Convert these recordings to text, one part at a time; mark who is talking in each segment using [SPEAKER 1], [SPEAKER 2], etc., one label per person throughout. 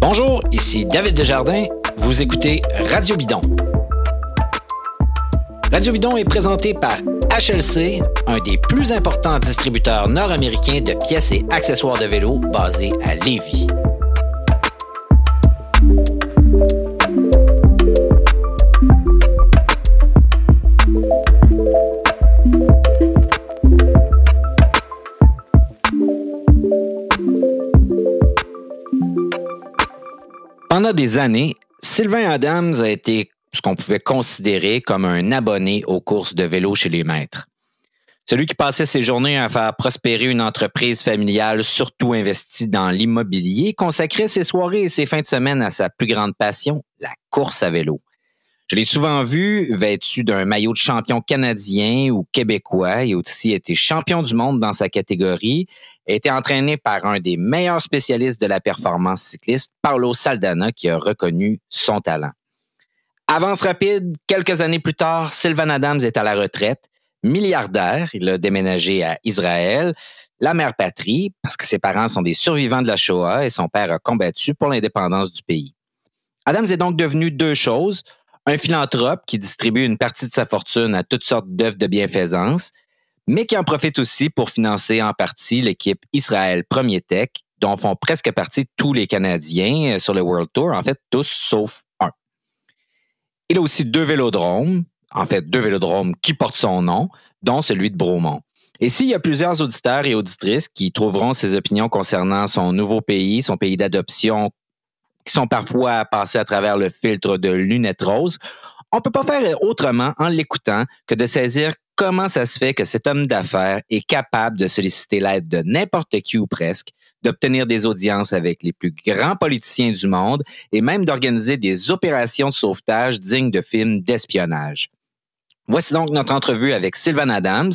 [SPEAKER 1] Bonjour, ici David Desjardins. Vous écoutez Radio Bidon. Radio Bidon est présenté par HLC, un des plus importants distributeurs nord-américains de pièces et accessoires de vélo basé à Lévis. Pendant des années, Sylvain Adams a été ce qu'on pouvait considérer comme un abonné aux courses de vélo chez les maîtres. Celui qui passait ses journées à faire prospérer une entreprise familiale surtout investie dans l'immobilier consacrait ses soirées et ses fins de semaine à sa plus grande passion, la course à vélo. Je l'ai souvent vu vêtu d'un maillot de champion canadien ou québécois. Il a aussi été champion du monde dans sa catégorie. A été entraîné par un des meilleurs spécialistes de la performance cycliste, Paolo Saldana, qui a reconnu son talent. Avance rapide, quelques années plus tard, Sylvan Adams est à la retraite. Milliardaire, il a déménagé à Israël, la mère patrie, parce que ses parents sont des survivants de la Shoah et son père a combattu pour l'indépendance du pays. Adams est donc devenu deux choses, un philanthrope qui distribue une partie de sa fortune à toutes sortes d'œuvres de bienfaisance, mais qui en profite aussi pour financer en partie l'équipe Israël Premier Tech, dont font presque partie tous les Canadiens euh, sur le World Tour, en fait tous sauf un. Il a aussi deux vélodromes, en fait deux vélodromes qui portent son nom, dont celui de Bromont. Et s'il y a plusieurs auditeurs et auditrices qui trouveront ses opinions concernant son nouveau pays, son pays d'adoption qui sont parfois passés à travers le filtre de lunettes roses, on peut pas faire autrement en l'écoutant que de saisir comment ça se fait que cet homme d'affaires est capable de solliciter l'aide de n'importe qui ou presque, d'obtenir des audiences avec les plus grands politiciens du monde et même d'organiser des opérations de sauvetage dignes de films d'espionnage. Voici donc notre entrevue avec Sylvan Adams,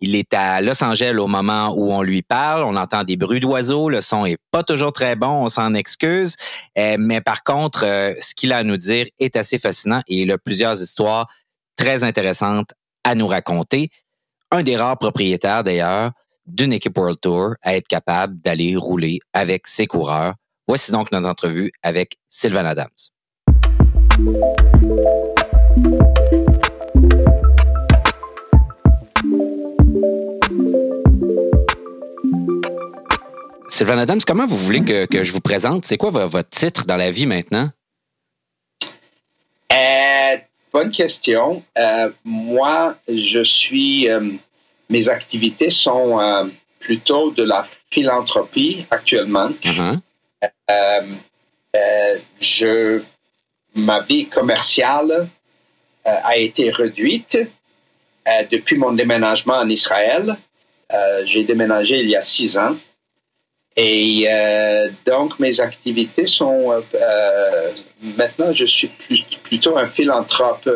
[SPEAKER 1] il est à Los Angeles au moment où on lui parle. On entend des bruits d'oiseaux. Le son est pas toujours très bon. On s'en excuse. Euh, mais par contre, euh, ce qu'il a à nous dire est assez fascinant et il a plusieurs histoires très intéressantes à nous raconter. Un des rares propriétaires, d'ailleurs, d'une équipe World Tour à être capable d'aller rouler avec ses coureurs. Voici donc notre entrevue avec Sylvain Adams. Sylvain Adams, comment vous voulez que, je vous présente? C'est quoi votre titre dans la vie maintenant?
[SPEAKER 2] Euh, bonne question. Euh, moi, je suis. Euh, mes activités sont plutôt de la philanthropie actuellement. Uh-huh. je, ma vie commerciale a été réduite depuis mon déménagement en Israël. J'ai déménagé il y a six ans. Et euh, donc, mes activités sont... Euh, euh, maintenant, je suis plutôt un philanthrope,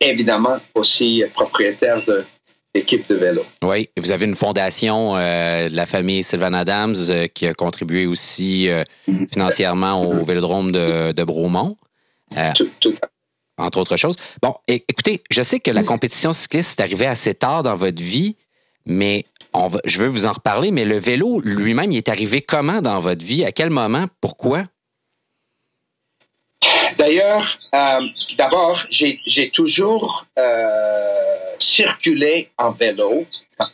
[SPEAKER 2] évidemment aussi propriétaire de d'équipe de vélo.
[SPEAKER 1] Oui, vous avez une fondation de la famille Sylvain Adams qui a contribué aussi mm-hmm. financièrement au mm-hmm. vélodrome de, de Bromont. tout, entre autres choses. Bon, écoutez, je sais que la compétition cycliste est arrivée assez tard dans votre vie, mais je veux vous en reparler, mais le vélo lui-même, il est arrivé comment dans votre vie? À quel moment? Pourquoi?
[SPEAKER 2] D'ailleurs, euh, d'abord, j'ai toujours euh, circulé en vélo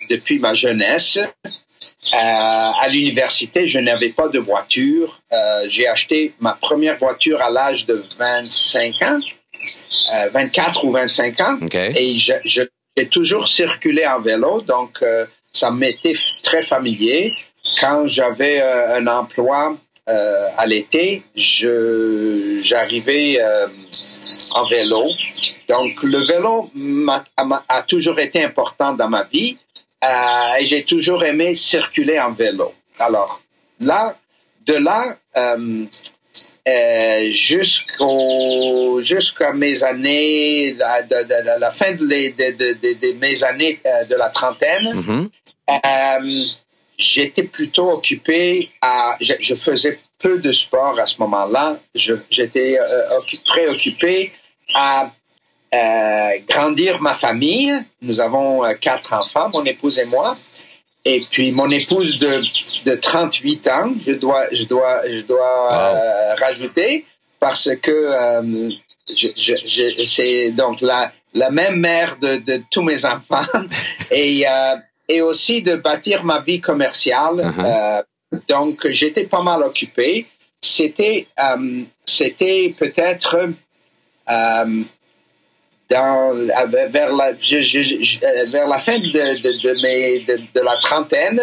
[SPEAKER 2] depuis ma jeunesse. Euh, à l'université, je n'avais pas de voiture. j'ai acheté ma première voiture à l'âge de 25 ans, 24 ou 25 ans. Et j'ai toujours circulé en vélo. Donc, ça m'était très familier. Quand j'avais euh, un emploi euh, à l'été, j'arrivais euh, en vélo. Donc, le vélo a, toujours été important dans ma vie et j'ai toujours aimé circuler en vélo. Alors, là, de là, jusqu'au jusqu'à mes années de, la fin de, mes années de la trentaine mm-hmm. Euh, j'étais plutôt occupé à. Je, faisais peu de sport à ce moment-là. J'étais euh, préoccupé à euh, grandir ma famille. Nous avons quatre enfants, mon épouse et moi. Et puis mon épouse de, de 38 ans, je dois, je dois, je dois euh, rajouter, parce que euh, je, je, c'est donc la, la même mère de, de tous mes enfants, et, euh, et aussi de bâtir ma vie commerciale. Uh-huh. donc j'étais pas mal occupé. C'était, c'était peut-être dans, vers, la, vers la fin de, de, mes, de, la trentaine,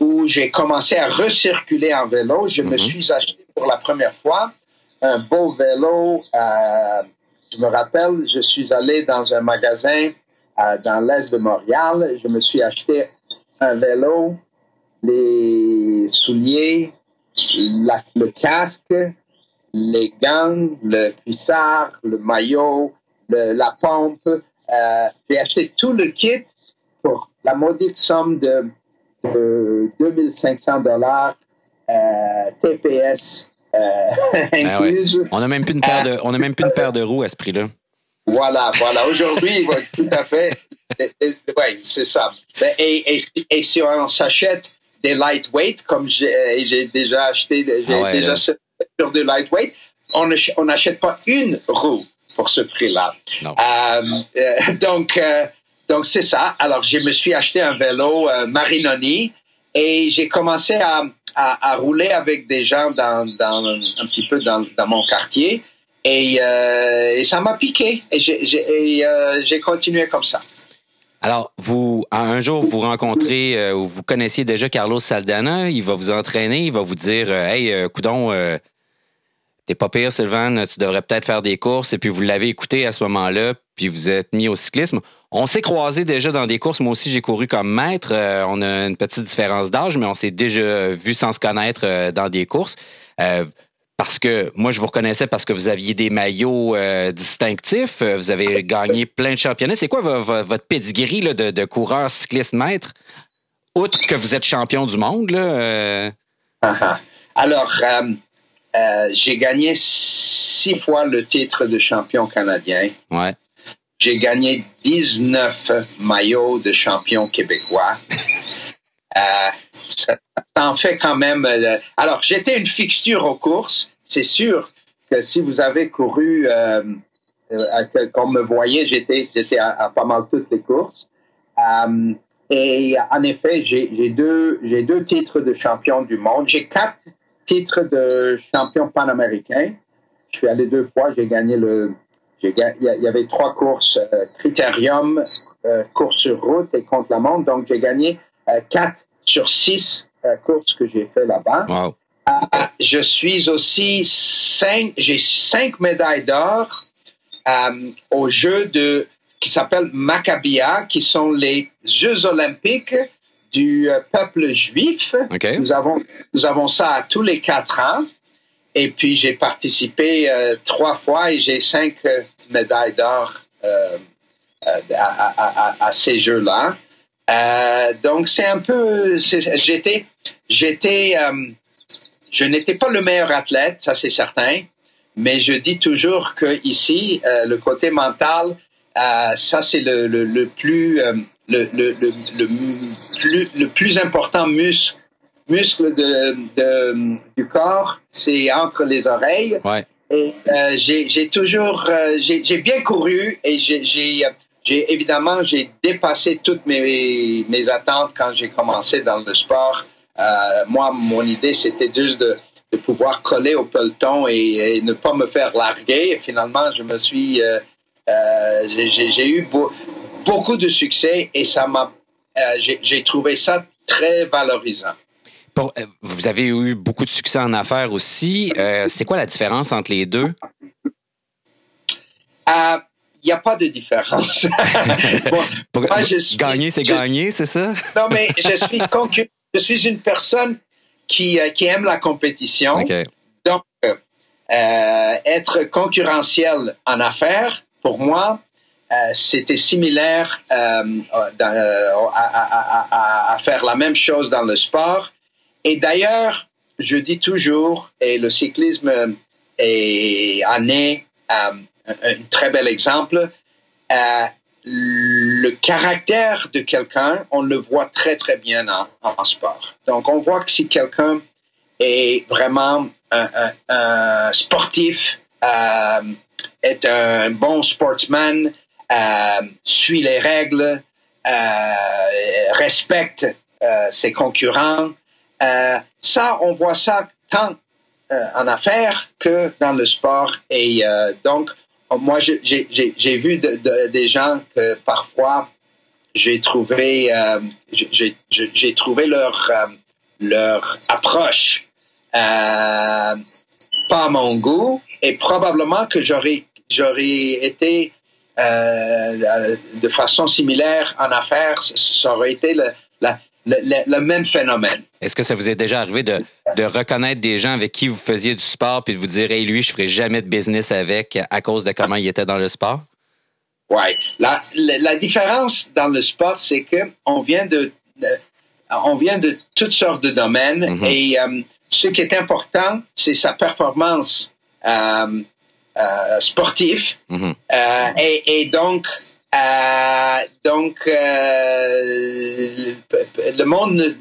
[SPEAKER 2] où j'ai commencé à recirculer en vélo, je me mhm. suis acheté pour la première fois un beau vélo. Euh, je me rappelle, je suis allé dans un magasin euh, dans l'est de Montréal. Je me suis acheté un vélo, les souliers, le casque, les gants, le cuissard, le maillot, la pompe. Euh, j'ai acheté tout le kit pour la maudite somme de, 2500 dollars euh, TPS euh,
[SPEAKER 1] ah On n'a même plus une paire de, on a même plus une paire de roues à ce prix-là.
[SPEAKER 2] Voilà, voilà. Aujourd'hui, tout à fait. Oui, c'est ça. Ben, et, et, si on s'achète des lightweight, comme j'ai déjà acheté, j'ai ah déjà sur des lightweight, on n'achète pas une roue pour ce prix-là. Euh, euh, donc, euh, donc c'est ça. Alors, je me suis acheté un vélo Marinoni et j'ai commencé à, à, rouler avec des gens dans, dans un petit peu dans, dans mon quartier. Et, et ça m'a piqué. Et j'ai continué comme ça.
[SPEAKER 1] Alors, vous, un jour, vous rencontrez ou vous connaissiez déjà Carlos Saldana, il va vous entraîner, il va vous dire Hey, coudon, T'es pas pire, Sylvain, tu devrais peut-être faire des courses. Et puis vous l'avez écouté à ce moment-là, puis vous êtes mis au cyclisme. On s'est croisés déjà dans des courses. Moi aussi, j'ai couru comme maître. Euh, on a une petite différence d'âge, mais on s'est déjà vu sans se connaître euh, dans des courses. Euh, parce que moi, je vous reconnaissais parce que vous aviez des maillots distinctifs. Vous avez gagné plein de championnats. C'est quoi votre pedigree de, de, coureur cycliste maître? Outre que vous êtes champion du monde, là.
[SPEAKER 2] Alors, euh, j'ai gagné six fois le titre de champion canadien.
[SPEAKER 1] Ouais.
[SPEAKER 2] J'ai gagné 19 maillots de champion québécois. Euh, ça, en fait quand même. Euh, alors, j'étais une fixture aux courses. C'est sûr que si vous avez couru, comme me j'étais, j'étais à, pas mal toutes les courses. et en effet, j'ai, deux, j'ai deux titres de champion du monde. J'ai quatre titre de champion panaméricain. Je suis allé deux fois, j'ai gagné le. Il y avait trois courses, euh, Critérium, euh, course sur route et contre la montre. Donc, j'ai gagné euh, quatre sur six courses que j'ai fait là-bas. je suis aussi cinq, j'ai cinq médailles d'or aux Jeux de, qui s'appellent Maccabia, qui sont les Jeux olympiques du euh, peuple juif. Nous, avons, nous avons ça tous les quatre ans. Et puis, j'ai participé euh, trois fois et j'ai cinq euh, médailles d'or à, ces Jeux-là. donc, c'est un peu. J'étais. j'étais je n'étais pas le meilleur athlète, ça c'est certain. Mais je dis toujours que ici, le côté mental, ça c'est le, le, le, plus le, le, le, le, plus, le plus important muscle, muscle de, de du corps, c'est entre les oreilles.
[SPEAKER 1] Ouais.
[SPEAKER 2] Et euh, j'ai toujours, euh, j'ai bien couru et j'ai évidemment j'ai dépassé toutes mes, mes attentes quand j'ai commencé dans le sport. Euh, moi, mon idée c'était juste de, de, pouvoir coller au peloton et, ne pas me faire larguer. Et finalement, je me suis, euh, euh, j'ai eu beau, beaucoup de succès et ça m'a, euh, j'ai trouvé ça très valorisant.
[SPEAKER 1] Euh, vous avez eu beaucoup de succès en affaires aussi. Euh, c'est quoi la différence entre les deux?
[SPEAKER 2] Il n'y a pas de différence.
[SPEAKER 1] gagner, c'est gagner, c'est ça?
[SPEAKER 2] non, mais je suis, je suis une personne qui, qui aime la compétition. Donc, être concurrentiel en affaires, pour moi, euh, c'était similaire euh, euh, à, faire la même chose dans le sport. Et d'ailleurs, je dis toujours, et le cyclisme est, en est un très bel exemple, le caractère de quelqu'un, on le voit très, très bien en, sport. Donc, on voit que si quelqu'un est vraiment un, sportif, est un bon sportsman, suit les règles, euh, respecte ses concurrents, ça, on voit ça tant en affaires que dans le sport. Et donc, moi, j'ai vu des gens que parfois j'ai trouvé, euh, trouvé leur, euh, leur approche euh, pas à mon goût et probablement que j'aurais j'aurais été de façon similaire en affaires, ça aurait été le, la, le, même phénomène.
[SPEAKER 1] Est-ce que ça vous est déjà arrivé de, de, reconnaître des gens avec qui vous faisiez du sport puis de vous dire, hey, lui, je ferai jamais de business avec à cause de comment il était dans le sport?
[SPEAKER 2] Oui. La, la, différence dans le sport, c'est qu'on vient de, on vient de toutes sortes de domaines mm-hmm. et euh, ce qui est important, c'est sa performance euh, euh, sportive. Mm-hmm. et, et, donc, euh, donc, euh, le monde,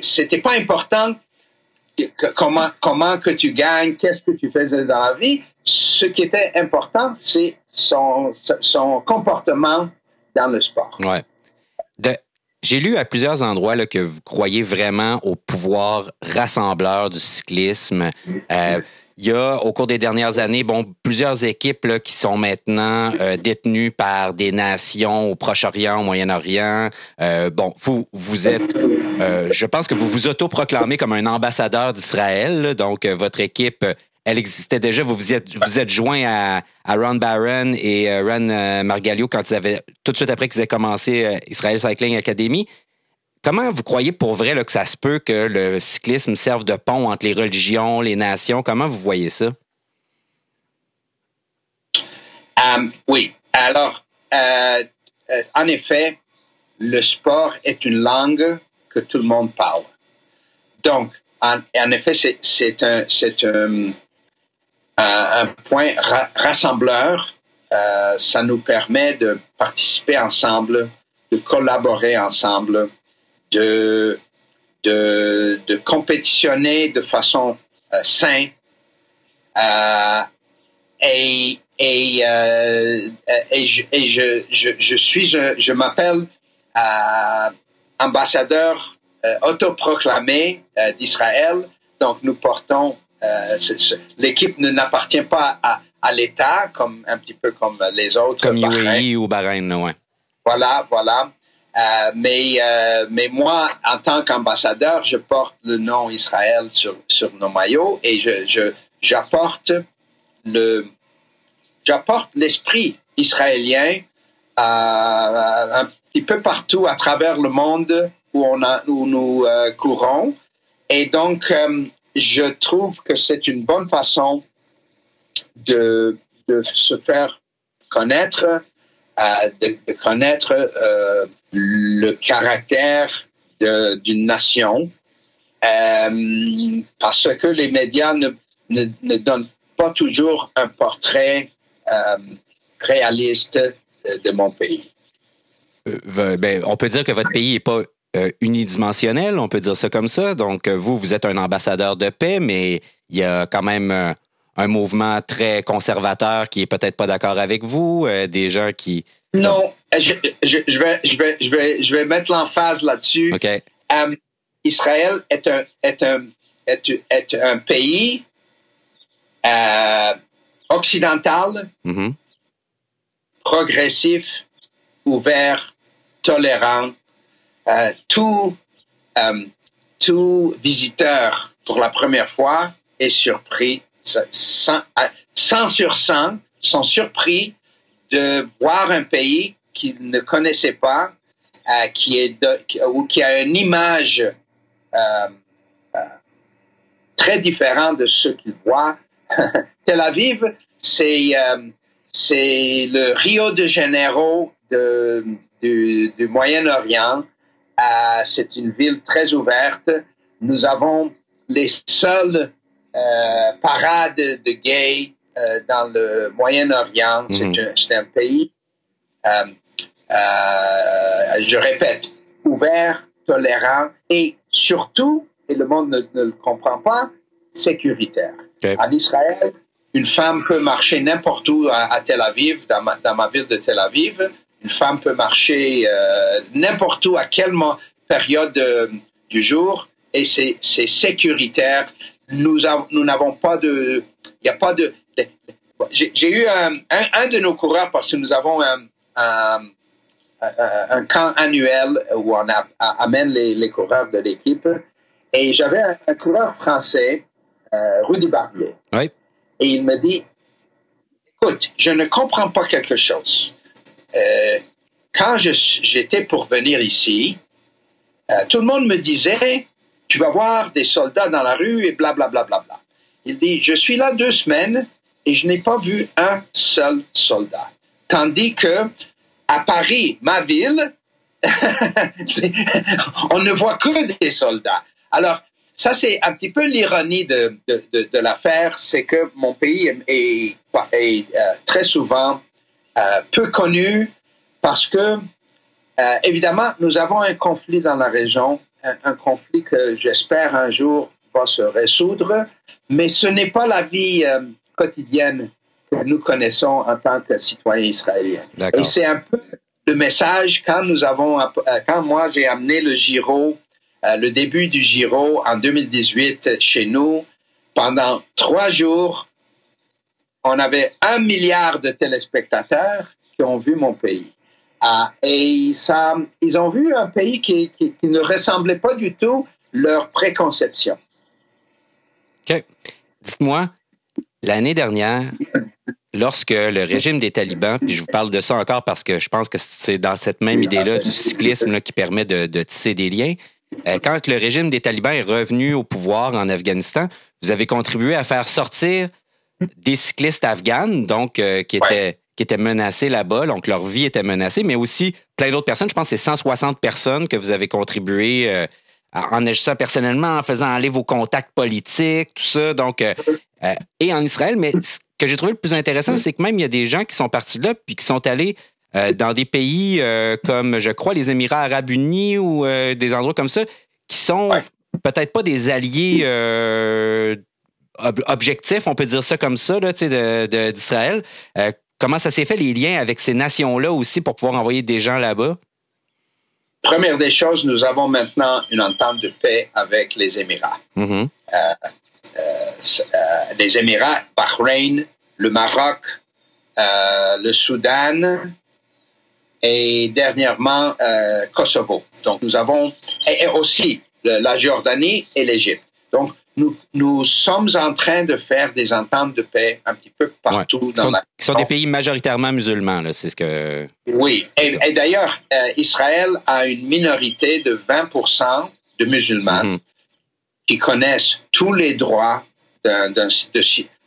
[SPEAKER 2] c'était pas important comment, comment que tu gagnes, qu'est-ce que tu faisais dans la vie. Ce qui était important, c'est son, son comportement dans le sport.
[SPEAKER 1] Ouais. J'ai lu à plusieurs endroits là, que vous croyez vraiment au pouvoir rassembleur du cyclisme. Euh, il y a, au cours des dernières années, bon, plusieurs équipes qui sont maintenant euh, détenues par des nations au Proche-Orient, au Moyen-Orient. Euh, bon, vous, vous êtes, euh, je pense que vous vous autoproclamez comme un ambassadeur d'Israël. Donc, votre équipe, elle existait déjà. Vous vous êtes, vous êtes joint à, à Ron Barron et Ron Margalio quand ils avaient, tout de suite après qu'ils aient commencé Israel Cycling Academy. Comment vous croyez pour vrai que ça se peut que le cyclisme serve de pont entre les religions, les nations? Comment vous voyez ça?
[SPEAKER 2] Euh, oui. Alors, euh, euh, en effet, le sport est une langue que tout le monde parle. Donc, en, effet, c'est un, point rassembleur. ça nous permet de participer ensemble, de collaborer ensemble, de, de, de compétitionner de façon euh, saine. Euh, et, et, euh, et, je, et je, je, je, suis, je, je m'appelle euh, ambassadeur autoproclamé d'Israël. Donc, nous portons, l'équipe n'appartient pas à, à l'État, comme un petit peu comme les autres.
[SPEAKER 1] Comme UAE ou Bahreïn, oui.
[SPEAKER 2] Voilà, voilà. Euh, mais, euh, mais moi, en tant qu'ambassadeur, je porte le nom Israël sur, sur nos maillots et je, je, j'apporte le, j'apporte l'esprit israélien euh, un petit peu partout à travers le monde où, on a, où nous courons. Et donc, je trouve que c'est une bonne façon de, de se faire connaître, de, connaître le caractère d'une nation euh, parce que les médias ne, ne, donnent pas toujours un portrait euh, réaliste de, mon pays.
[SPEAKER 1] Euh, ben, on peut dire que votre pays n'est pas unidimensionnel, on peut dire ça comme ça. Donc, vous, vous êtes un ambassadeur de paix, mais il y a quand même un mouvement très conservateur qui est peut-être pas d'accord avec vous, des gens qui
[SPEAKER 2] non, je, je, vais, je, vais, je, vais, je vais mettre l'emphase là-dessus.
[SPEAKER 1] Okay.
[SPEAKER 2] Um, Israël est un, est un, est, est un pays euh, occidental,
[SPEAKER 1] mm-hmm.
[SPEAKER 2] progressif, ouvert, tolérant. Euh, tout, um, tout visiteur pour la première fois est surpris, 100, 100 sur 100 sont surpris de voir un pays qu'il ne connaissait pas, euh, qui est ou qui a une image euh, euh, très différente de ce qu'il voit. Tel Aviv, c'est c'est le Rio de Janeiro du Moyen-Orient. c'est une ville très ouverte. Nous avons les seules parades de gays euh, dans le Moyen-Orient. C'est mhm. un, pays euh, je répète, ouvert, tolérant et surtout, et le monde ne, le comprend pas, sécuritaire. En Israël, une femme peut marcher n'importe où à, Tel Aviv, dans ma, dans ma, ville de Tel Aviv. Une femme peut marcher euh, n'importe où, à quelle période euh, du jour, et c'est sécuritaire. Nous n'avons pas de, il n'y a pas de. J'ai eu un, un, de nos coureurs parce que nous avons un, un, camp annuel où on amène les, les, coureurs de l'équipe. Et j'avais un, coureur français, euh, Rudy Barbier.
[SPEAKER 1] Oui
[SPEAKER 2] et il me dit, écoute, je ne comprends pas quelque chose. Euh, quand j'étais pour venir ici, euh, tout le monde me disait, tu vas voir des soldats dans la rue et blablabla. Bla, bla, bla, Il dit, je suis là deux semaines et je n'ai pas vu un seul soldat. Tandis que à Paris, ma ville, on ne voit que des soldats. Alors, ça, c'est un petit peu l'ironie de, de, l'affaire, c'est que mon pays est, est, euh, très souvent euh, peu connu parce que, euh, évidemment, nous avons un conflit dans la région, un, conflit que j'espère un jour va se résoudre, mais ce n'est pas la vie quotidienne que nous connaissons en tant que citoyens israéliens. Et c'est un peu le message quand nous avons, quand moi j'ai amené le Giro euh, le début du Giro en 2018 chez nous. Pendant trois jours, on avait un milliard de téléspectateurs qui ont vu mon pays. Ah, et ça, ils ont vu un pays qui, ne ressemblait pas du tout leur préconception.
[SPEAKER 1] OK. Dites-moi, l'année dernière, lorsque le régime des talibans, puis je vous parle de ça encore parce que je pense que c'est dans cette même idée-là du cyclisme qui permet de, tisser des liens, euh, quand le régime des talibans est revenu au pouvoir en Afghanistan, vous avez contribué à faire sortir des cyclistes afghanes, donc euh, qui étaient qui étaient menacés là-bas, donc leur vie était menacée, mais aussi plein d'autres personnes. Je pense que c'est 160 personnes que vous avez contribué euh, en agissant personnellement, en faisant aller vos contacts politiques, tout ça. Donc, et en Israël, mais ce que j'ai trouvé le plus intéressant, c'est que même il y a des gens qui sont partis là puis qui sont allés euh, dans des pays euh, comme, je crois, les Émirats arabes unis ou euh, des endroits comme ça, qui sont peut-être pas des alliés objectifs, on peut dire ça comme ça, d'Israël. comment ça s'est fait, les liens avec ces nations-là aussi, pour pouvoir envoyer des gens là-bas?
[SPEAKER 2] Première des choses, nous avons maintenant une entente de paix avec les Émirats.
[SPEAKER 1] Mm-hmm.
[SPEAKER 2] les Émirats, Bahreïn, le Maroc, le Soudan, et dernièrement Kosovo. Donc nous avons et, aussi la Jordanie et l'Égypte. Donc nous, nous sommes en train de faire des ententes de paix un petit peu partout
[SPEAKER 1] dans la Qui sont des pays majoritairement musulmans, c'est ce que.
[SPEAKER 2] Oui, et, d'ailleurs euh, Israël a une minorité de 20% de musulmans mhm. qui connaissent tous les droits de,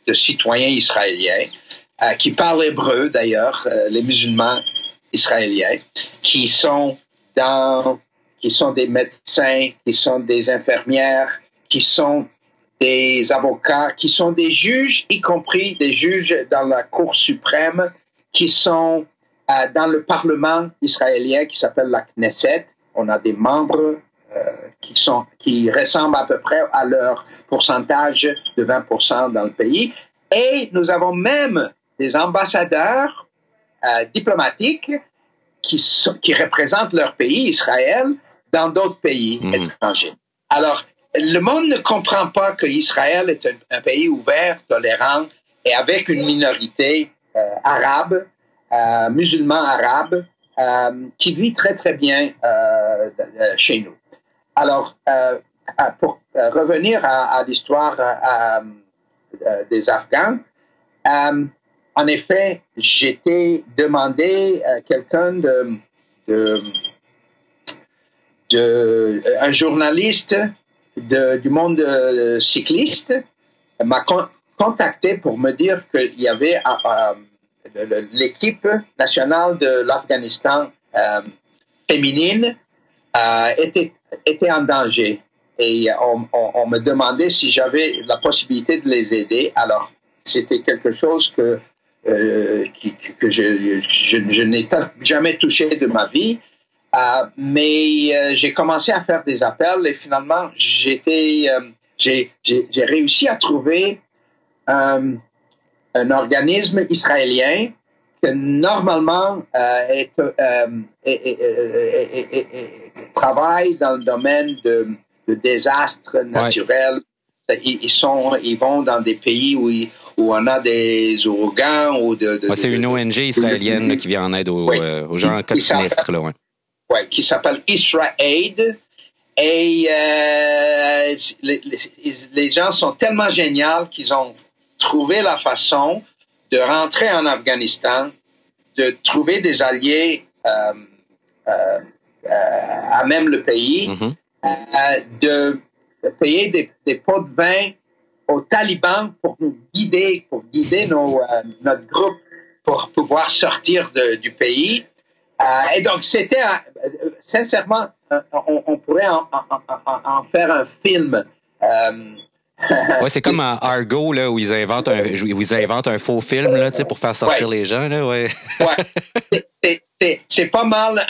[SPEAKER 2] de, citoyens israéliens, euh, qui parlent hébreu d'ailleurs. les musulmans israéliens qui sont dans, qui sont des médecins, qui sont des infirmières, qui sont des avocats, qui sont des juges, y compris des juges dans la Cour suprême, qui sont euh, dans le Parlement israélien qui s'appelle la Knesset. On a des membres euh, qui, sont, qui ressemblent à peu près à leur pourcentage de 20% dans le pays. Et nous avons même des ambassadeurs euh, diplomatiques qui, qui représentent leur pays, Israël, dans d'autres pays mhm. étrangers. Alors, le monde ne comprend pas qu'Israël est un, pays ouvert, tolérant et avec une minorité euh, arabe, euh, musulman arabe, qui vit très très bien chez nous. Alors, pour revenir à, l'histoire des Afghans, en effet, j'étais demandé à quelqu'un de, un journaliste du monde euh, cycliste m'a contacté pour me dire qu'il y avait euh, euh, l'équipe nationale de l'Afghanistan féminine était, était en danger. Et on, me demandait si j'avais la possibilité de les aider. Alors, c'était quelque chose que que je, n'ai jamais touché de ma vie. Mais j'ai commencé à faire des appels et finalement, j'étais, j'ai réussi à trouver un organisme israélien que normalement euh, travaille dans le domaine de, désastres naturels. Ils, sont, ils vont dans des pays où, où on a des ouragans ou de.
[SPEAKER 1] c'est une ONG israélienne qui vient en aide aux, euh, aux gens en cas de sinistre. Là,
[SPEAKER 2] ouais. Qui s'appelle Israel Aid. Et euh, les, les, gens sont tellement géniaux qu'ils ont trouvé la façon de rentrer en Afghanistan, de trouver des alliés euh, euh, à même le pays, mhm. de, payer des, pots de vin aux talibans pour nous guider, pour guider nos, notre groupe pour pouvoir sortir de, du pays. Et donc, c'était, sincèrement, on, pourrait en, en, faire un film.
[SPEAKER 1] ouais, c'est comme en Argo, là, où ils inventent un, où ils inventent un faux film là, pour faire sortir les gens. Là, ouais.
[SPEAKER 2] ouais. C'est pas mal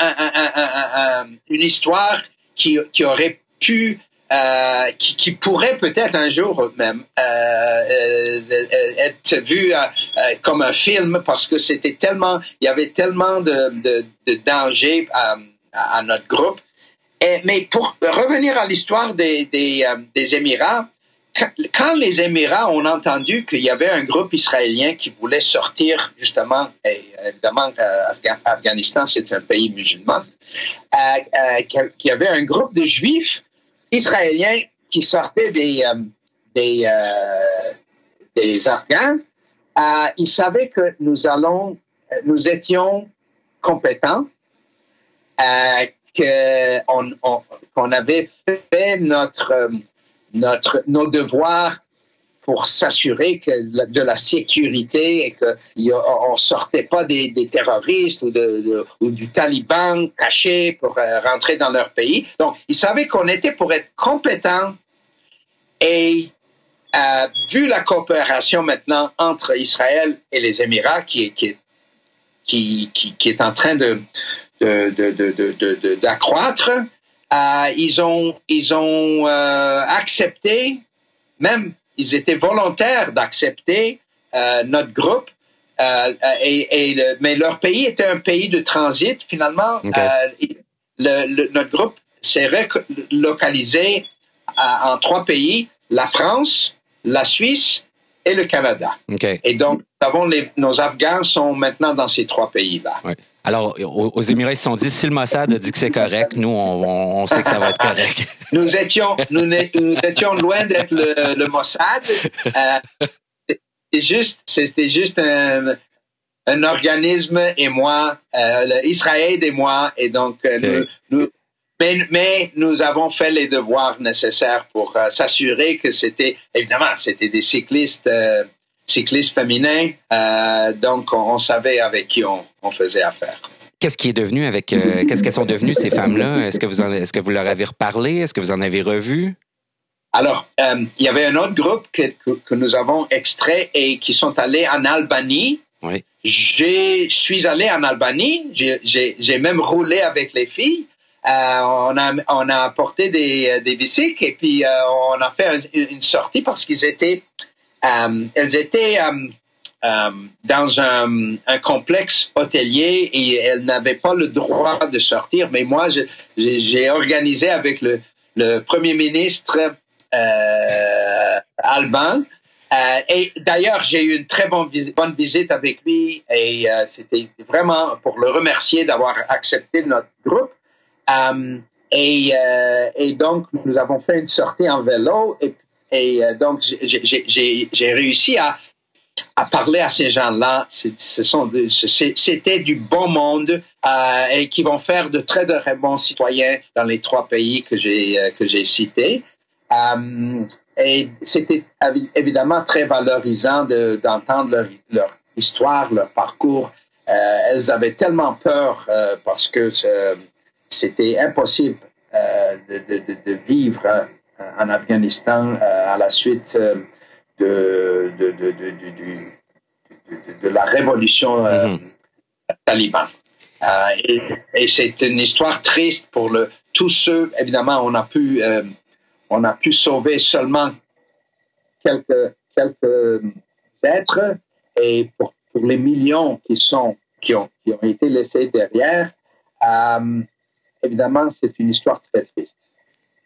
[SPEAKER 2] une histoire qui, qui aurait pu euh, qui, pourrait peut-être un jour même euh, euh, être vue comme un film parce que c'était tellement, il y avait tellement de, de, de danger à, notre groupe. Mais pour revenir à l'histoire des, des, Émirats, quand les Émirats ont entendu qu'il y avait un groupe israélien qui voulait sortir, justement, et évidemment, Afghanistan, c'est un pays musulman, qu'il y avait un groupe de juifs israéliens qui sortaient des, des, des Afghans, ils savaient que nous allons, nous étions compétents, qu'on avait fait notre notre, nos devoirs pour s'assurer que de la sécurité et qu'on ne sortait pas des, terroristes ou, du taliban caché pour euh, rentrer dans leur pays. Donc, ils savaient qu'on était pour être compétents et euh, vu la coopération maintenant entre Israël et les Émirats qui, qui, qui, qui est en train de, d'accroître, euh, ils ont, ils ont accepté, même ils étaient volontaires d'accepter euh, notre groupe. Et, et mais leur pays était un pays de transit. Finalement, le, notre groupe s'est relocalisé en trois pays la France, la Suisse et le Canada. Et donc, avons les, nos Afghans sont maintenant dans ces trois pays-là.
[SPEAKER 1] Alors, aux Émirats, ils se sont dit, si le Mossad a dit que c'est correct, nous, on, sait que ça va être correct.
[SPEAKER 2] nous, étions, nous, étions loin d'être le, Mossad. Euh, c'était juste, c'était juste un, organisme et moi, euh, Israël et moi, et donc euh, nous, mais, nous avons fait les devoirs nécessaires pour euh, s'assurer que c'était, évidemment, c'était des cyclistes cyclistes féminins. Euh, donc, on, savait avec qui on, faisait affaire.
[SPEAKER 1] Qu'est-ce qui est devenu avec. Euh, qu'est-ce qu'elles sont devenues, ces femmes-là? Est-ce que, vous est-ce que vous leur avez reparlé? Est-ce que vous en avez revu?
[SPEAKER 2] Alors, euh, il y avait un autre groupe que, que, nous avons extrait et qui sont allés en Albanie.
[SPEAKER 1] Oui.
[SPEAKER 2] Je suis allé en Albanie. J'ai même roulé avec les filles. on, a, on a apporté des, des bicycles et puis on a fait une sortie parce qu'ils étaient euh, elles étaient euh, euh, dans un, complexe hôtelier et elles n'avaient pas le droit de sortir. Mais moi, j'ai organisé avec le, premier ministre alban. et d'ailleurs, j'ai eu une très bonne, visite avec lui et c'était vraiment pour le remercier d'avoir accepté notre groupe. et, et, donc, nous avons fait une sortie en vélo et euh, donc, j'ai réussi à, à parler à ces gens-là. C'était du bon monde euh, et qui vont faire de très, très bons citoyens dans les trois pays que j'ai euh, cités. et c'était évidemment très valorisant d'entendre leur, leur, histoire, leur parcours. elles avaient tellement peur parce que c'était impossible de, de, vivre en Afghanistan euh, à la suite euh, de, de, de, la révolution mm taliban. et, c'est une histoire triste pour le, tous ceux, évidemment, on a pu, on a pu sauver seulement quelques, quelques êtres et pour, pour les millions qui, sont, qui, ont, qui ont été laissés derrière, évidemment, c'est une histoire très triste.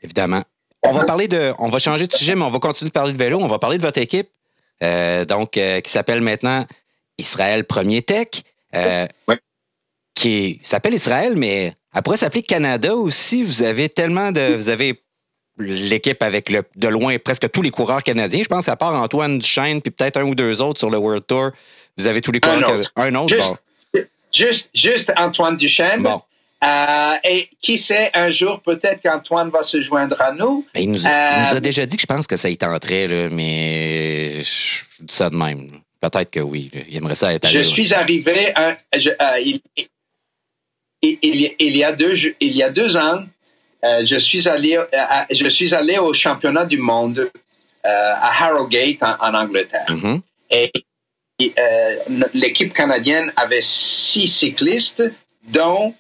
[SPEAKER 1] Évidemment. On va parler de, on va changer de sujet, mais on va continuer de parler de vélo. On va parler de votre équipe, euh, donc euh, qui s'appelle maintenant Israël Premier Tech, euh, qui s'appelle Israël, mais après s'appeler Canada aussi. Vous avez tellement de, vous avez l'équipe avec le, de loin presque tous les coureurs canadiens. Je pense à part Antoine Duchesne puis peut-être un ou deux autres sur le World Tour. Vous avez tous les coureurs.
[SPEAKER 2] Un autre. Juste, juste, Antoine Duchesne. Bon. Euh, et qui sait, un jour, peut-être qu'Antoine va se joindre à nous.
[SPEAKER 1] Ben, il, nous a, euh, déjà dit que je pense que ça y tenterait, là, mais je dis ça de même. Peut-être que oui. Il aimerait ça être
[SPEAKER 2] Je suis arrivé, euh, il, il, y a deux, il y a deux ans, je, suis allé, je suis allé au championnat du monde à Harrogate, en, Angleterre. Mm-hmm. Et l'équipe canadienne avait six cyclistes, dont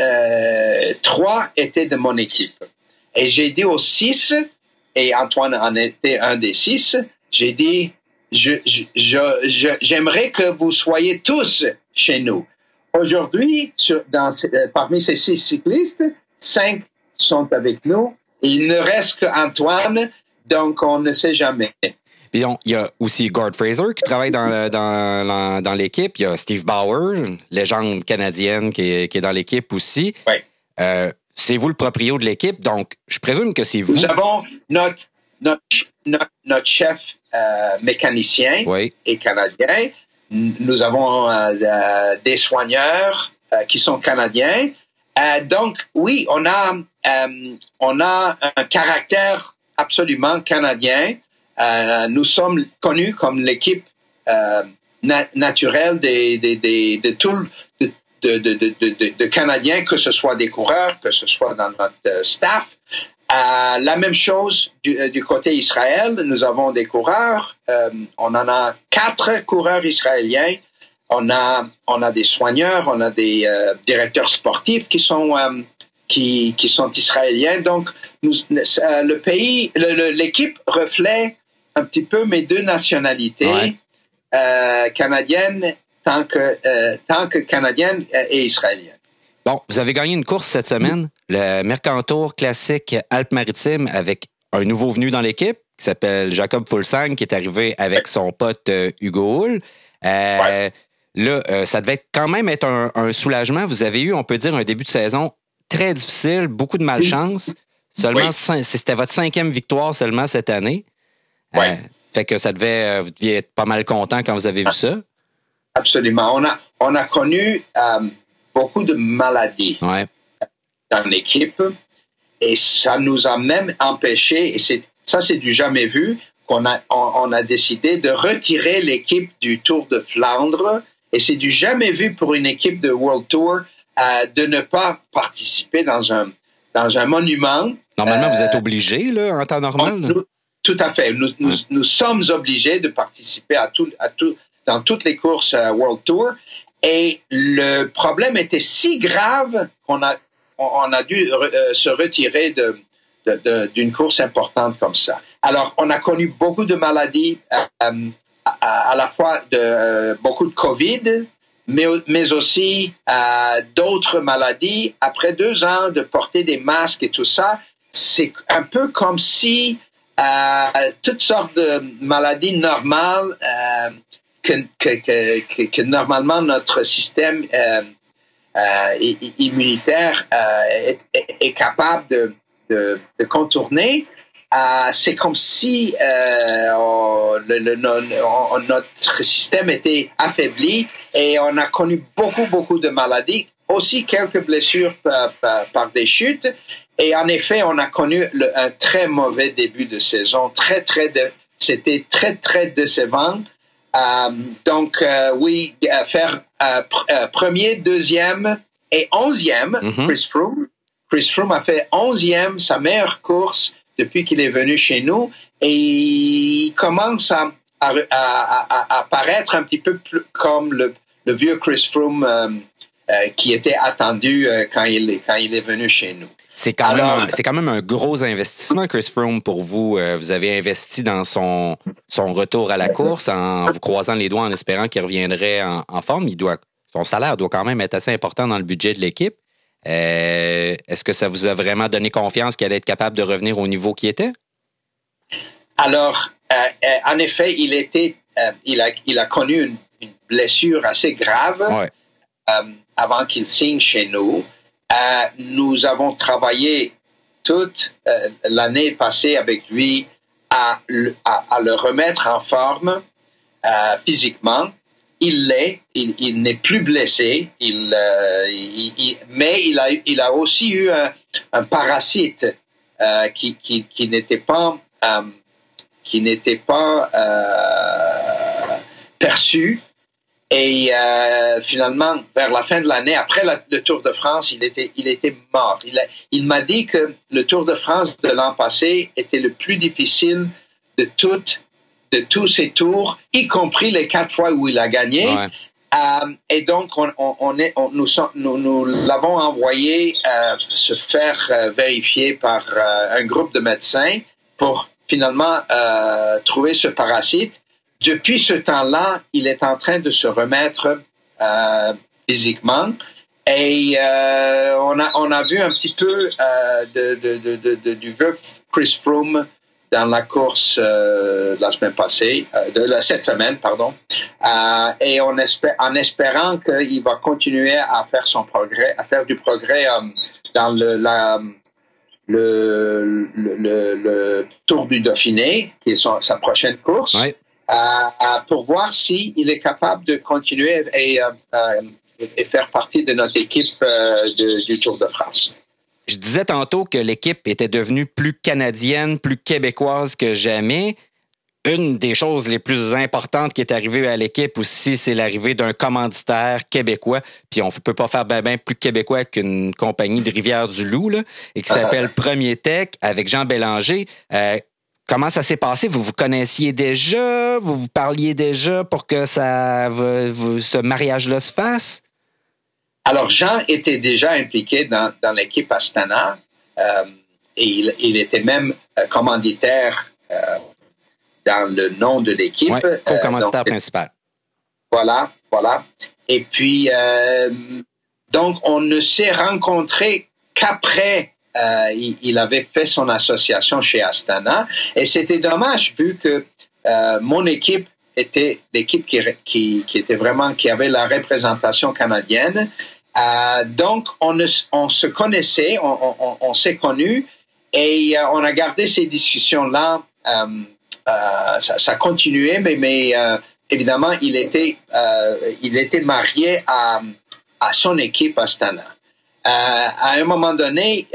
[SPEAKER 2] euh, trois étaient de mon équipe. Et j'ai dit aux six, et Antoine en était un des six, j'ai dit, j'aimerais que vous soyez tous chez nous. Aujourd'hui, euh, parmi ces six cyclistes, cinq sont avec nous. il ne reste qu'Antoine, donc on ne sait jamais
[SPEAKER 1] il y a aussi Gord Fraser qui travaille dans, dans, dans l'équipe. Il y a Steve Bauer, légende canadienne qui est, dans l'équipe aussi. Euh, c'est vous le proprio de l'équipe, donc je présume que c'est vous.
[SPEAKER 2] Nous avons notre, notre, chef euh, mécanicien et canadien. Nous avons euh, des soigneurs qui sont canadiens. donc, oui, on a, on a un caractère absolument canadien. Euh, nous sommes connus comme l'équipe euh, naturelle des, des, des, de tout de, de, Canadiens, que ce soit des coureurs, que ce soit dans notre euh, staff. La même chose du, côté Israël. Nous avons des coureurs. On en a quatre coureurs israéliens. On a, on a des soigneurs, on a des directeurs sportifs qui sont qui, qui sont israéliens. Donc, le pays, l'équipe reflète un petit peu mes deux nationalités euh, canadiennes tant que, euh, tant que canadienne et israélienne.
[SPEAKER 1] Bon, vous avez gagné une course cette semaine, le Mercantour classique Alpes-Maritimes avec un nouveau venu dans l'équipe qui s'appelle Jacob Fulsang qui est arrivé avec son pote euh, Hugo Hull. Là, ça devait quand même être un, soulagement. Vous avez eu, on peut dire, un début de saison très difficile, beaucoup de malchance. Seulement, c'était votre cinquième victoire seulement cette année. Ouais. Euh, fait que ça devait, euh, vous deviez être pas mal content quand vous avez vu ça.
[SPEAKER 2] Absolument. On a, on a connu euh, beaucoup de maladies dans l'équipe et ça nous a même empêché, et c'est, ça c'est du jamais vu, qu'on a, on, a décidé de retirer l'équipe du Tour de Flandre et c'est du jamais vu pour une équipe de World Tour de ne pas participer dans un, dans un monument.
[SPEAKER 1] Normalement, vous êtes obligé là, en temps normal.
[SPEAKER 2] Tout à fait. Nous, nous, sommes obligés de participer à tout, à tout, dans toutes les courses euh, World Tour. Et le problème était si grave qu'on a, on a dû euh, se retirer de, d'une course importante comme ça. Alors, on a connu beaucoup de maladies, euh, à, la fois de beaucoup de Covid, mais, mais aussi d'autres maladies. Après deux ans de porter des masques et tout ça, c'est un peu comme si toutes sortes de maladies normales euh, que, normalement notre système euh, euh immunitaire est, capable de, contourner. c'est comme si notre système était affaibli et on a connu beaucoup, beaucoup de maladies, aussi quelques blessures par des chutes et en effet, on a connu un très mauvais début de saison. Très, très, c'était très, très décevant. Euh, donc, euh, oui, faire euh, premier, deuxième et onzième, mm Chris Froome. Chris Froome a fait onzième, sa meilleure course depuis qu'il est venu chez nous. Et il commence à, à, paraître un petit peu plus comme le, vieux Chris Froome euh, euh, qui était attendu euh, quand, il, quand il est venu chez nous.
[SPEAKER 1] C'est quand, même, quand même un gros investissement, Chris Froome, pour vous. vous avez investi dans son, son retour à la course en vous croisant les doigts en espérant qu'il reviendrait en, forme. Il doit, son salaire doit quand même être assez important dans le budget de l'équipe. Est-ce que ça vous a vraiment donné confiance qu'il allait être capable de revenir au niveau qu'il était?
[SPEAKER 2] Alors, euh, euh, en effet, il était, euh, il a, il a connu une, blessure assez grave avant qu'il signe chez nous. Nous avons travaillé toute l'année passée avec lui à, le remettre en forme physiquement. Il l'est, il, n'est plus blessé, il, mais il a, il a aussi eu un, parasite qui, qui, qui n'était pas qui n'était pas euh, perçu. Et euh, finalement, vers la fin de l'année, après le Tour de France, il était, il était mort. Il, il m'a dit que le Tour de France de l'an passé était le plus difficile de toutes de tous ses tours, y compris les quatre fois où il a gagné. Euh, et donc, on, on, est, nous, nous, nous l'avons envoyé euh, se faire euh, vérifier par un groupe de médecins pour finalement euh, trouvé ce parasite. Depuis ce temps-là, il est en train de se remettre euh, physiquement. Et euh, on, a, on a vu un petit peu euh, de, de, de, du vieux Chris Froome dans la course euh, la semaine passée, de la, cette semaine, pardon. et on espère, en espérant qu'il va continuer à faire son progrès, à faire du progrès dans le, la, le, le, le, Tour du Dauphiné, qui est sa prochaine course, pour voir s'il il est capable de continuer et, euh, euh, et, faire partie de notre équipe euh, du Tour de France.
[SPEAKER 1] Je disais tantôt que l'équipe était devenue plus canadienne, plus québécoise que jamais une des choses les plus importantes qui est arrivée à l'équipe aussi, c'est l'arrivée d'un commanditaire québécois. Puis on ne peut pas faire bien plus québécois qu'une compagnie de Rivière-du-Loup, et qui s'appelle Premier Tech avec Jean Bélanger. Euh, comment ça s'est passé? Vous vous connaissiez déjà? Vous vous parliez déjà pour que ça, ce mariage-là se fasse?
[SPEAKER 2] Alors, Jean était déjà impliqué dans, l'équipe Astana euh, et il, était même euh, commanditaire dans le nom de l'équipe. Ouais,
[SPEAKER 1] co-commanditaire euh, principal.
[SPEAKER 2] Voilà, voilà. Et puis, euh, donc, on ne s'est rencontré qu'après euh, il, avait fait son association chez Astana. Et c'était dommage vu que mon équipe était l'équipe qui, était vraiment, qui avait la représentation canadienne. donc, on, se connaissait, on, s'est connus et on a gardé ces discussions-là euh, ça, ça, continuait, mais, euh, évidemment, il était, euh, il était marié à son équipe Astana. À un moment donné,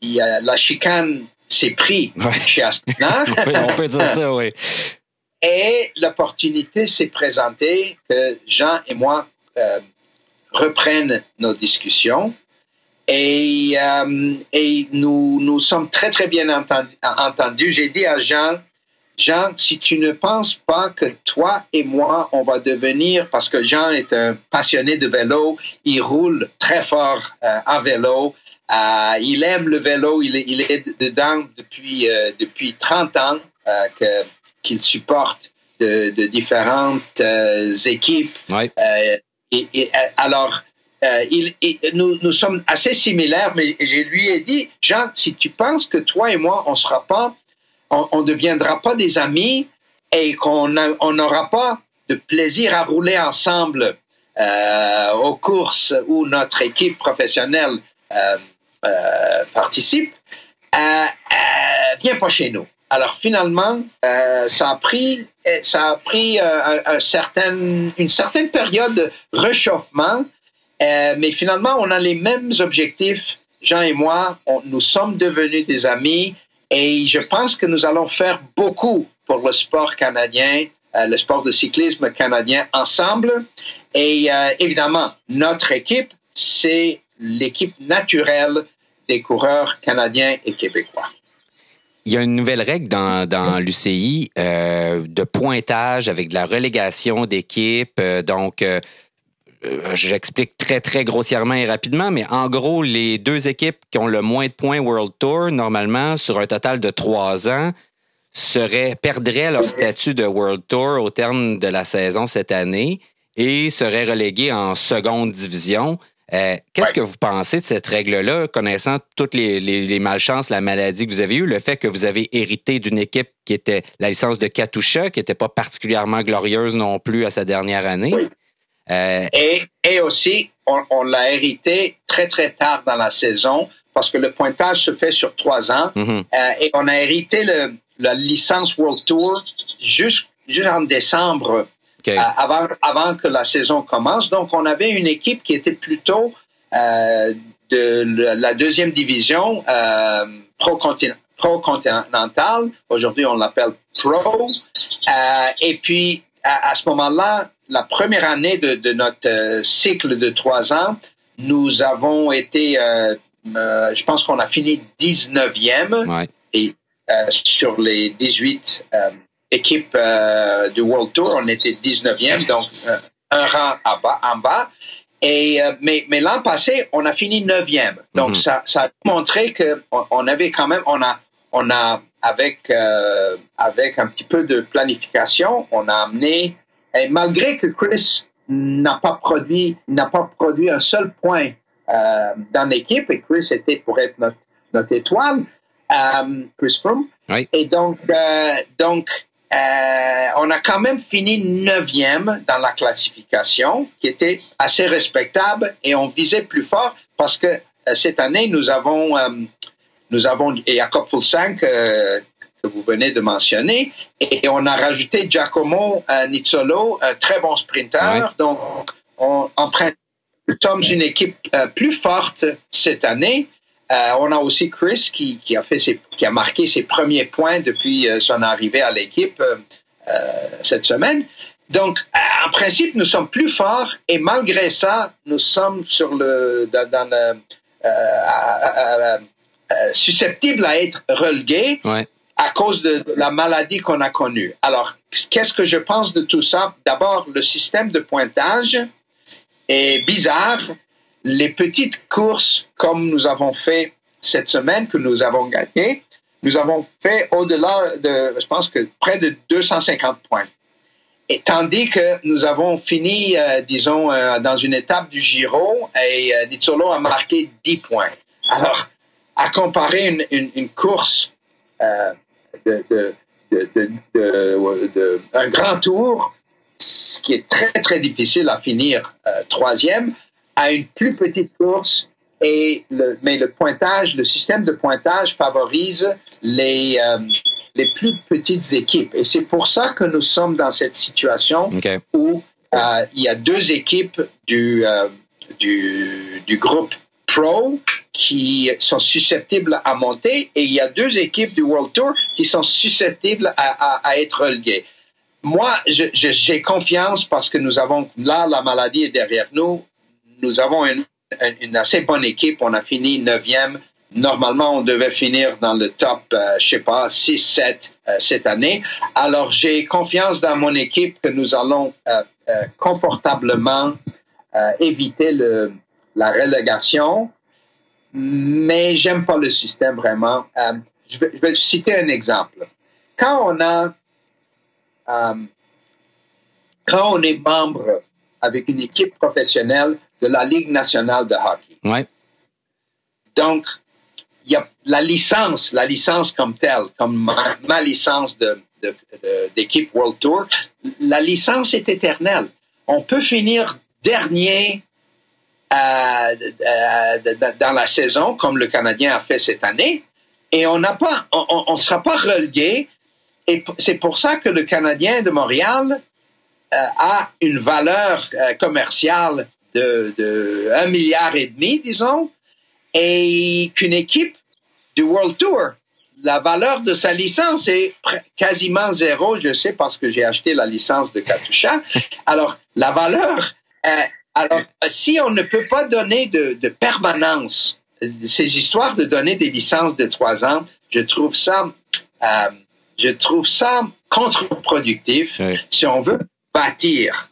[SPEAKER 2] il y a, la chicane s'est prise chez Astana.
[SPEAKER 1] on, peut, dire ça, oui.
[SPEAKER 2] Et l'opportunité s'est présentée que Jean et moi reprennent nos discussions. Et, et nous, nous sommes très, très bien entendus. J'ai dit à Jean, Jean, si tu ne penses pas que toi et moi, on va devenir, parce que Jean est un passionné de vélo, il roule très fort euh, en vélo, euh, il aime le vélo, il est, il est dedans depuis, euh, depuis 30 ans qu'il supporte de, de différentes équipes. Et, alors, il, nous, nous sommes assez similaires, mais je lui ai dit, Jean, si tu penses que toi et moi, on ne sera pas on ne deviendra pas des amis et qu'on n'aura pas de plaisir à rouler ensemble euh, aux courses où notre équipe professionnelle euh, euh, participe, viens pas chez nous. Alors finalement, ça a pris, ça a pris une certaine période de réchauffement, mais finalement, on a les mêmes objectifs. Jean et moi, nous sommes devenus des amis et je pense que nous allons faire beaucoup pour le sport canadien, euh, le sport de cyclisme canadien ensemble. Et euh, évidemment, notre équipe, c'est l'équipe naturelle des coureurs canadiens et québécois.
[SPEAKER 1] il y a une nouvelle règle dans, l'UCI euh, de pointage avec de la relégation d'équipes. Euh, donc, j'explique très, très grossièrement et rapidement, mais en gros, les deux équipes qui ont le moins de points World Tour, normalement, sur un total de trois ans, seraient, perdraient leur statut de World Tour au terme de la saison cette année et seraient reléguées en seconde division. Euh, qu'est-ce que vous pensez de cette règle-là, connaissant toutes les, malchances, la maladie que vous avez eue, le fait que vous avez hérité d'une équipe qui était la licence de Katusha, qui n'était pas particulièrement glorieuse non plus à sa dernière année?
[SPEAKER 2] Euh, et, aussi, on, l'a hérité très, très tard dans la saison parce que le pointage se fait sur trois ans. Mm-hmm. Euh, et on a hérité la licence World Tour jusqu'en décembre euh, avant, avant que la saison commence. Donc, on avait une équipe qui était plutôt euh, de la deuxième division euh, pro-continentale. Aujourd'hui, on l'appelle pro. Euh, et puis, à, ce moment-là, la première année de, de, notre cycle de trois ans, nous avons été, je pense qu'on a fini 19e. Ouais. Et sur les 18 équipe euh, du World Tour, on était 19e, donc euh, un rang en bas. Et, euh, mais mais l'an passé, on a fini 9e. Donc, mhm. ça, ça a montré qu'on on avait quand même, on a, on a avec, avec un petit peu de planification, on a amené, et malgré que Chris n'a pas produit, n'a pas produit un seul point dans l'équipe, et Chris était pour être notre, notre étoile, Chris Froome. Et donc, donc euh, on a quand même fini neuvième dans la classification, qui était assez respectable, et on visait plus fort parce que euh, cette année, nous avons, euh, nous avons Jacob Fulsank, que vous venez de mentionner, et on a rajouté Giacomo Nizzolo, un très bon sprinter. Donc, on, en principe, nous sommes une équipe plus forte cette année. Euh, on a aussi Chris qui, a fait qui a marqué ses premiers points depuis euh, son arrivée à l'équipe euh, cette semaine. Donc, en principe, nous sommes plus forts et malgré ça, nous sommes sur le, dans, susceptibles à être relégués à cause de la maladie qu'on a connue. Alors, qu'est-ce que je pense de tout ça? D'abord, le système de pointage est bizarre. Les petites courses comme nous avons fait cette semaine que nous avons gagné, nous avons fait au-delà de, je pense que près de 250 points. Et tandis que nous avons fini, euh, disons, euh, dans une étape du Giro et euh, a marqué 10 points. Alors, à comparer une, une, course euh, de, de, de, un grand tour, ce qui est très, très difficile à finir troisième, à une plus petite course et le, mais le pointage, le système de pointage favorise les, euh, les plus petites équipes. Et c'est pour ça que nous sommes dans cette situation où euh, il y a deux équipes du, euh, du, du, groupe Pro qui sont susceptibles à monter et il y a deux équipes du World Tour qui sont susceptibles à, à, à être reléguées. Moi, j'ai confiance parce que nous avons, là, la maladie est derrière nous. Nous avons une, une assez bonne équipe. On a fini neuvième. Normalement, on devait finir dans le top, euh, je sais pas, 6-7 euh, cette année. Alors, j'ai confiance dans mon équipe que nous allons euh, confortablement éviter le, la relégation. Mais j'aime pas le système vraiment. Je vais, je, vais, citer un exemple. Quand on a, quand on est membre avec une équipe professionnelle de la Ligue nationale de hockey.
[SPEAKER 1] Ouais.
[SPEAKER 2] Donc, il y a la licence, la licence comme telle, comme ma, licence de, d'équipe World Tour, la licence est éternelle. On peut finir dernier dans la saison, comme le Canadien a fait cette année, et on n'a pas, on sera pas relégué. Et c'est pour ça que le Canadien de Montréal euh, a une valeur euh, commerciale de, de 1 milliard et demi, disons, et qu'une équipe du World Tour, la valeur de sa licence est quasiment zéro, je sais parce que j'ai acheté la licence de Katusha. Alors, la valeur, euh, alors, si on ne peut pas donner de, de permanence, ces histoires de donner des licences de trois ans, je trouve ça je trouve ça contre-productif si on veut bâtir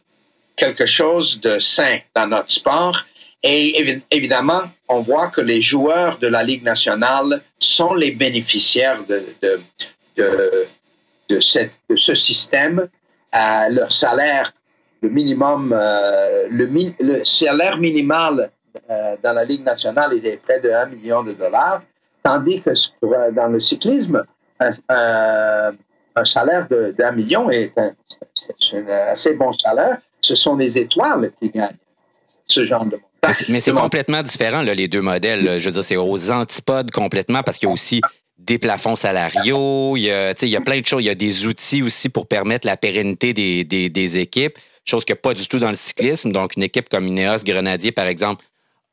[SPEAKER 2] quelque chose de sain dans notre sport. Et évidemment, on voit que les joueurs de la Ligue nationale sont les bénéficiaires de, de, de, de, cette, de ce système. Euh, leur salaire, le minimum, euh, le, salaire minimal euh, dans la Ligue nationale est près de 1 million de dollars, tandis que dans le cyclisme, un, un salaire d'un million est un, assez bon salaire. Ce sont les étoiles qui gagnent ce genre de
[SPEAKER 1] mais c'est complètement différent, là, les deux modèles. Je veux dire, c'est aux antipodes complètement parce qu'il y a aussi des plafonds salariaux, il y, a, il y a plein de choses. Il y a des outils aussi pour permettre la pérennité des, des équipes, chose que pas du tout dans le cyclisme. Donc, une équipe comme Ineos Grenadier, par exemple,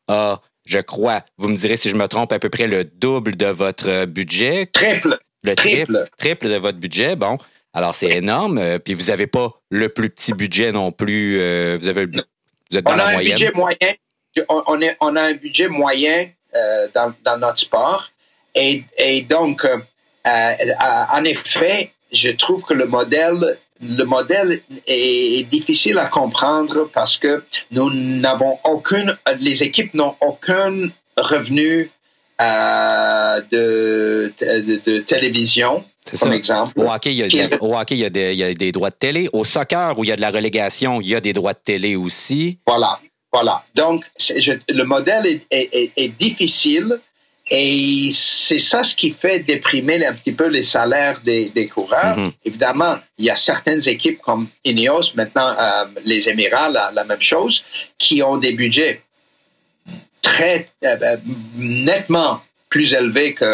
[SPEAKER 1] a, je crois, vous me direz si je me trompe, à peu près le double de votre budget.
[SPEAKER 2] Triple.
[SPEAKER 1] Le triple. Triple, de votre budget. Bon. Alors, c'est énorme. Euh, puis, vous n'avez pas le plus petit budget non plus. Euh, vous avez vous êtes dans
[SPEAKER 2] on
[SPEAKER 1] la
[SPEAKER 2] a
[SPEAKER 1] moyenne.
[SPEAKER 2] Un budget moyen. On, est, on a un budget moyen euh, dans, dans, notre sport. Et, et donc, en effet, je trouve que le modèle, le modèle est, difficile à comprendre parce que nous n'avons aucune, les équipes n'ont aucun revenu euh, de, de, de, télévision, comme exemple.
[SPEAKER 1] Au hockey, il y, a, au hockey il, y a des, il y, a des, droits de télé. Au soccer, où il y a de la relégation, il y a des droits de télé aussi.
[SPEAKER 2] Voilà, voilà. Donc, je, le modèle est, est, est, difficile et c'est ça ce qui fait déprimer un petit peu les salaires des, des coureurs. Mm -hmm. Évidemment, il y a certaines équipes comme Ineos, maintenant euh, les Émirats, la, la même chose, qui ont des budgets très euh, nettement plus élevé que,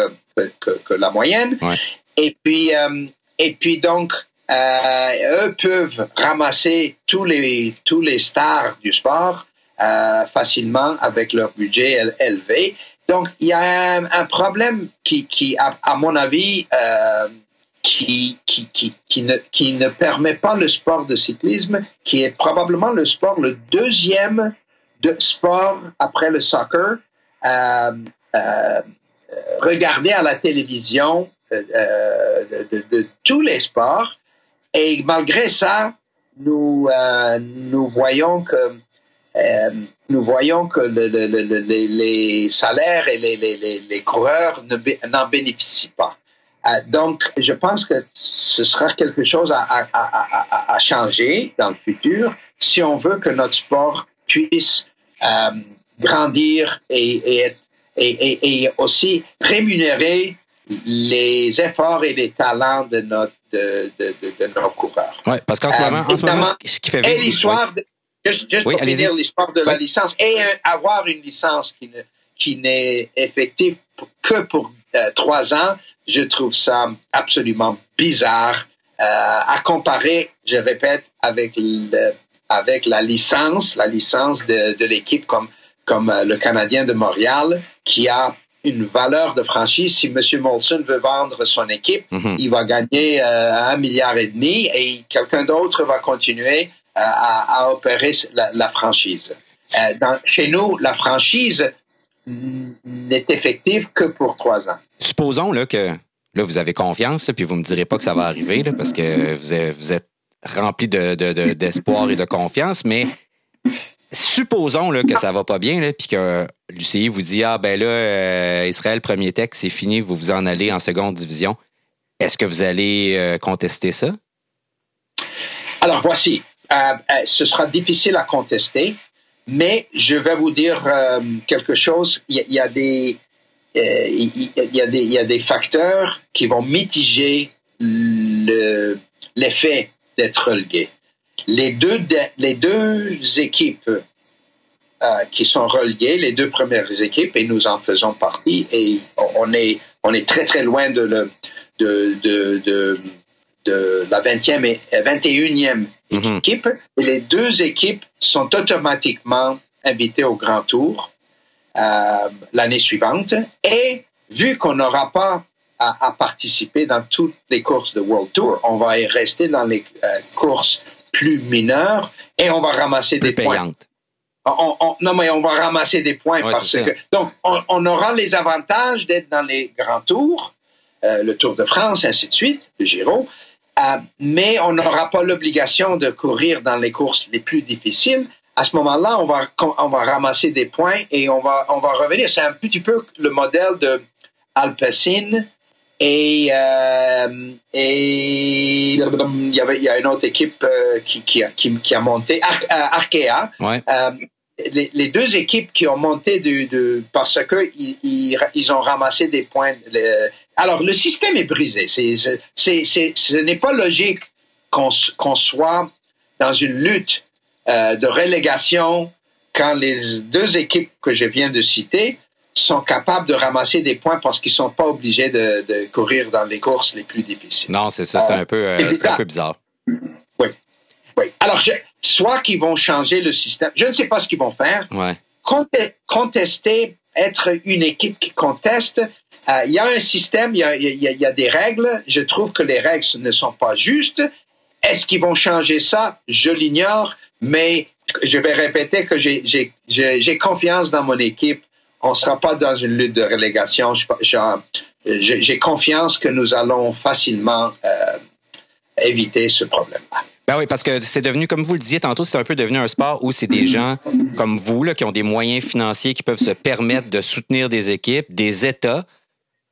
[SPEAKER 2] que, que la moyenne.
[SPEAKER 1] Ouais.
[SPEAKER 2] Et puis, euh, et puis donc, eux peuvent ramasser tous les, tous les stars du sport facilement avec leur budget élevé. Donc, il y a un, un problème qui, qui à, mon avis, euh, qui, qui, qui, qui, ne, qui ne permet pas le sport de cyclisme, qui est probablement le sport le deuxième de sport après le soccer, euh, euh, regarder à la télévision euh, de, de, de, tous les sports. Et malgré ça, nous, euh, nous voyons que euh, nous voyons que le, le, le, les salaires et les, les, les coureurs n'en bénéficient pas. donc, je pense que ce sera quelque chose à, à, à, à, changer dans le futur si on veut que notre sport puisse euh, grandir et, et, et, et, aussi rémunérer les efforts et les talents de, notre, de, de, de, de nos coureurs.
[SPEAKER 1] Oui, parce qu'en ce moment, euh, en ce moment ce qui fait
[SPEAKER 2] vivre... Et l'histoire, oui. Juste, juste oui, pour finir l'histoire de oui. la licence, et un, avoir une licence qui, ne, qui n'est effective que pour euh, trois ans, je trouve ça absolument bizarre euh, à comparer, je répète, avec le, avec la licence, la licence de, de l'équipe comme, comme euh, le Canadien de Montréal, qui a une valeur de franchise. Si M. Molson veut vendre son équipe, mm -hmm. il va gagner euh, un milliard et demi et quelqu'un d'autre va continuer à, à, opérer la, la franchise. Euh, dans, chez nous, la franchise n'est effective que pour trois ans.
[SPEAKER 1] Supposons là, que là, vous avez confiance, puis vous ne me direz pas que ça va arriver, là, parce que vous êtes, vous êtes rempli d'espoir de, de, de, et de confiance, mais supposons là, que ça va pas bien, là, puis que l'UCI vous dit Ah, ben là, euh, Israël, premier texte, c'est fini, vous vous en allez en seconde division. Est-ce que vous allez euh, contester ça?
[SPEAKER 2] Alors, voici. Euh, ce sera difficile à contester, mais je vais vous dire quelque chose. Il y, a des. il, y a des, il y a des facteurs qui vont mitiger l'effet d'être relégué les deux, les deux équipes euh, qui sont reliées, les deux premières équipes, et nous en faisons partie, et on est, on est très très loin de, le, de, de, de, de la 20e et 21e mm -hmm. les deux équipes sont automatiquement invitées au Grand Tour euh, l'année suivante. Et vu qu'on n'aura pas à, à, participer dans toutes les courses de World Tour, on va rester dans les euh, courses plus mineures et on va ramasser
[SPEAKER 1] plus
[SPEAKER 2] des
[SPEAKER 1] payante.
[SPEAKER 2] points. On, on, non, mais on va ramasser des points
[SPEAKER 1] Ouais,
[SPEAKER 2] parce que. Donc, on, on aura les avantages d'être dans les grands tours, le Tour de France, ainsi de suite, le Giro. Mais on n'aura pas l'obligation de courir dans les courses les plus difficiles. À ce moment-là, on va, on va ramasser des points et on va, on va revenir. C'est un petit peu le modèle de Alpecin et, euh, et il y avait il y a une autre équipe euh, qui, qui, qui, a monté euh, Arkea. les, deux équipes qui ont monté parce que ils, ils, ont ramassé des points. Alors le système est brisé. C'est, c'est, c'est, ce n'est pas logique qu'on, soit dans une lutte de relégation quand les deux équipes que je viens de citer sont capables de ramasser des points parce qu'ils ne sont pas obligés de, courir dans les courses les plus difficiles.
[SPEAKER 1] Non, c'est ça, c'est un, peu, euh, un peu bizarre.
[SPEAKER 2] Oui. oui. Alors, soit qu'ils vont changer le système, je ne sais pas ce qu'ils vont faire.
[SPEAKER 1] Ouais.
[SPEAKER 2] Contester, être une équipe qui conteste, euh, il y a un système, il y a, des règles. Je trouve que les règles ne sont pas justes. Est-ce qu'ils vont changer ça? Je l'ignore, mais je vais répéter que j'ai confiance dans mon équipe on ne sera pas dans une lutte de relégation. J'ai confiance que nous allons facilement euh, éviter ce problème-là.
[SPEAKER 1] Ben oui, parce que c'est devenu, comme vous le disiez tantôt, c'est un peu devenu un sport où c'est des gens comme vous là, qui ont des moyens financiers qui peuvent se permettre de soutenir des équipes, des États,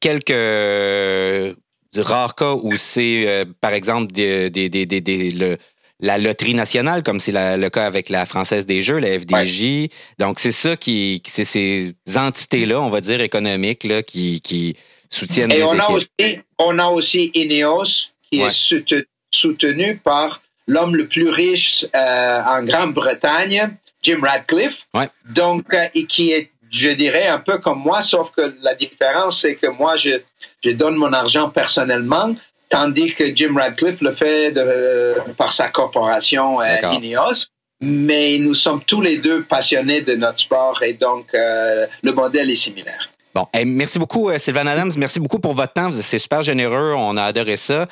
[SPEAKER 1] quelques rares cas où c'est, euh, par exemple, des, des, des, des le, la loterie nationale, comme c'est le cas avec la Française des Jeux, la FDJ. Donc, c'est ça qui, c'est ces entités-là, on va dire, économiques, là, qui, qui soutiennent
[SPEAKER 2] Et
[SPEAKER 1] les
[SPEAKER 2] on
[SPEAKER 1] équipes.
[SPEAKER 2] A aussi, on a aussi Ineos, qui est soutenu, par l'homme le plus riche euh, en Grande-Bretagne, Jim Radcliffe. Donc, euh, et qui est, je dirais, un peu comme moi, sauf que la différence, c'est que moi, je, je donne mon argent personnellement tandis que Jim Radcliffe le fait de, par sa corporation euh, Ineos. Mais nous sommes tous les deux passionnés de notre sport et donc euh, le modèle est similaire.
[SPEAKER 1] Bon, merci beaucoup, euh, Sylvain Adams. Merci beaucoup pour votre temps. C'est super généreux. On a adoré ça.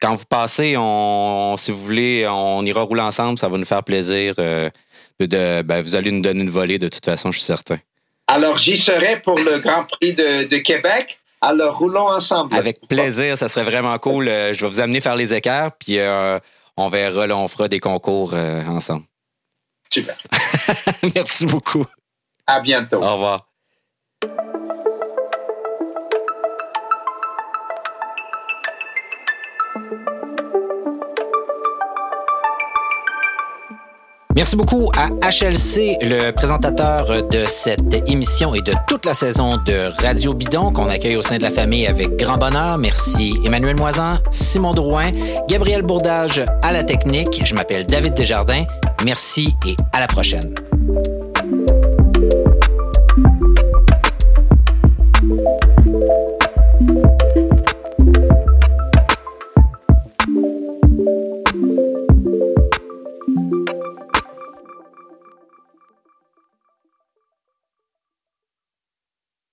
[SPEAKER 1] Quand vous passez, on, si vous voulez, on ira rouler ensemble. Ça va nous faire plaisir. de, ben, vous allez nous donner une volée de toute façon, je suis certain.
[SPEAKER 2] Alors, j'y serai pour le Grand Prix de, de Québec. Alors, roulons ensemble.
[SPEAKER 1] Avec plaisir, ça serait vraiment cool. Euh, je vais vous amener faire les écarts, puis euh, on verra, là, on fera des concours euh, ensemble.
[SPEAKER 2] Super.
[SPEAKER 1] Merci beaucoup.
[SPEAKER 2] À bientôt.
[SPEAKER 1] Au revoir. Merci beaucoup à HLC, le présentateur de cette émission et de toute la saison de Radio Bidon qu'on accueille au sein de la famille avec grand bonheur. Merci Emmanuel Moisan, Simon Drouin, Gabriel Bourdage à la technique. Je m'appelle David Desjardins. Merci et à la prochaine.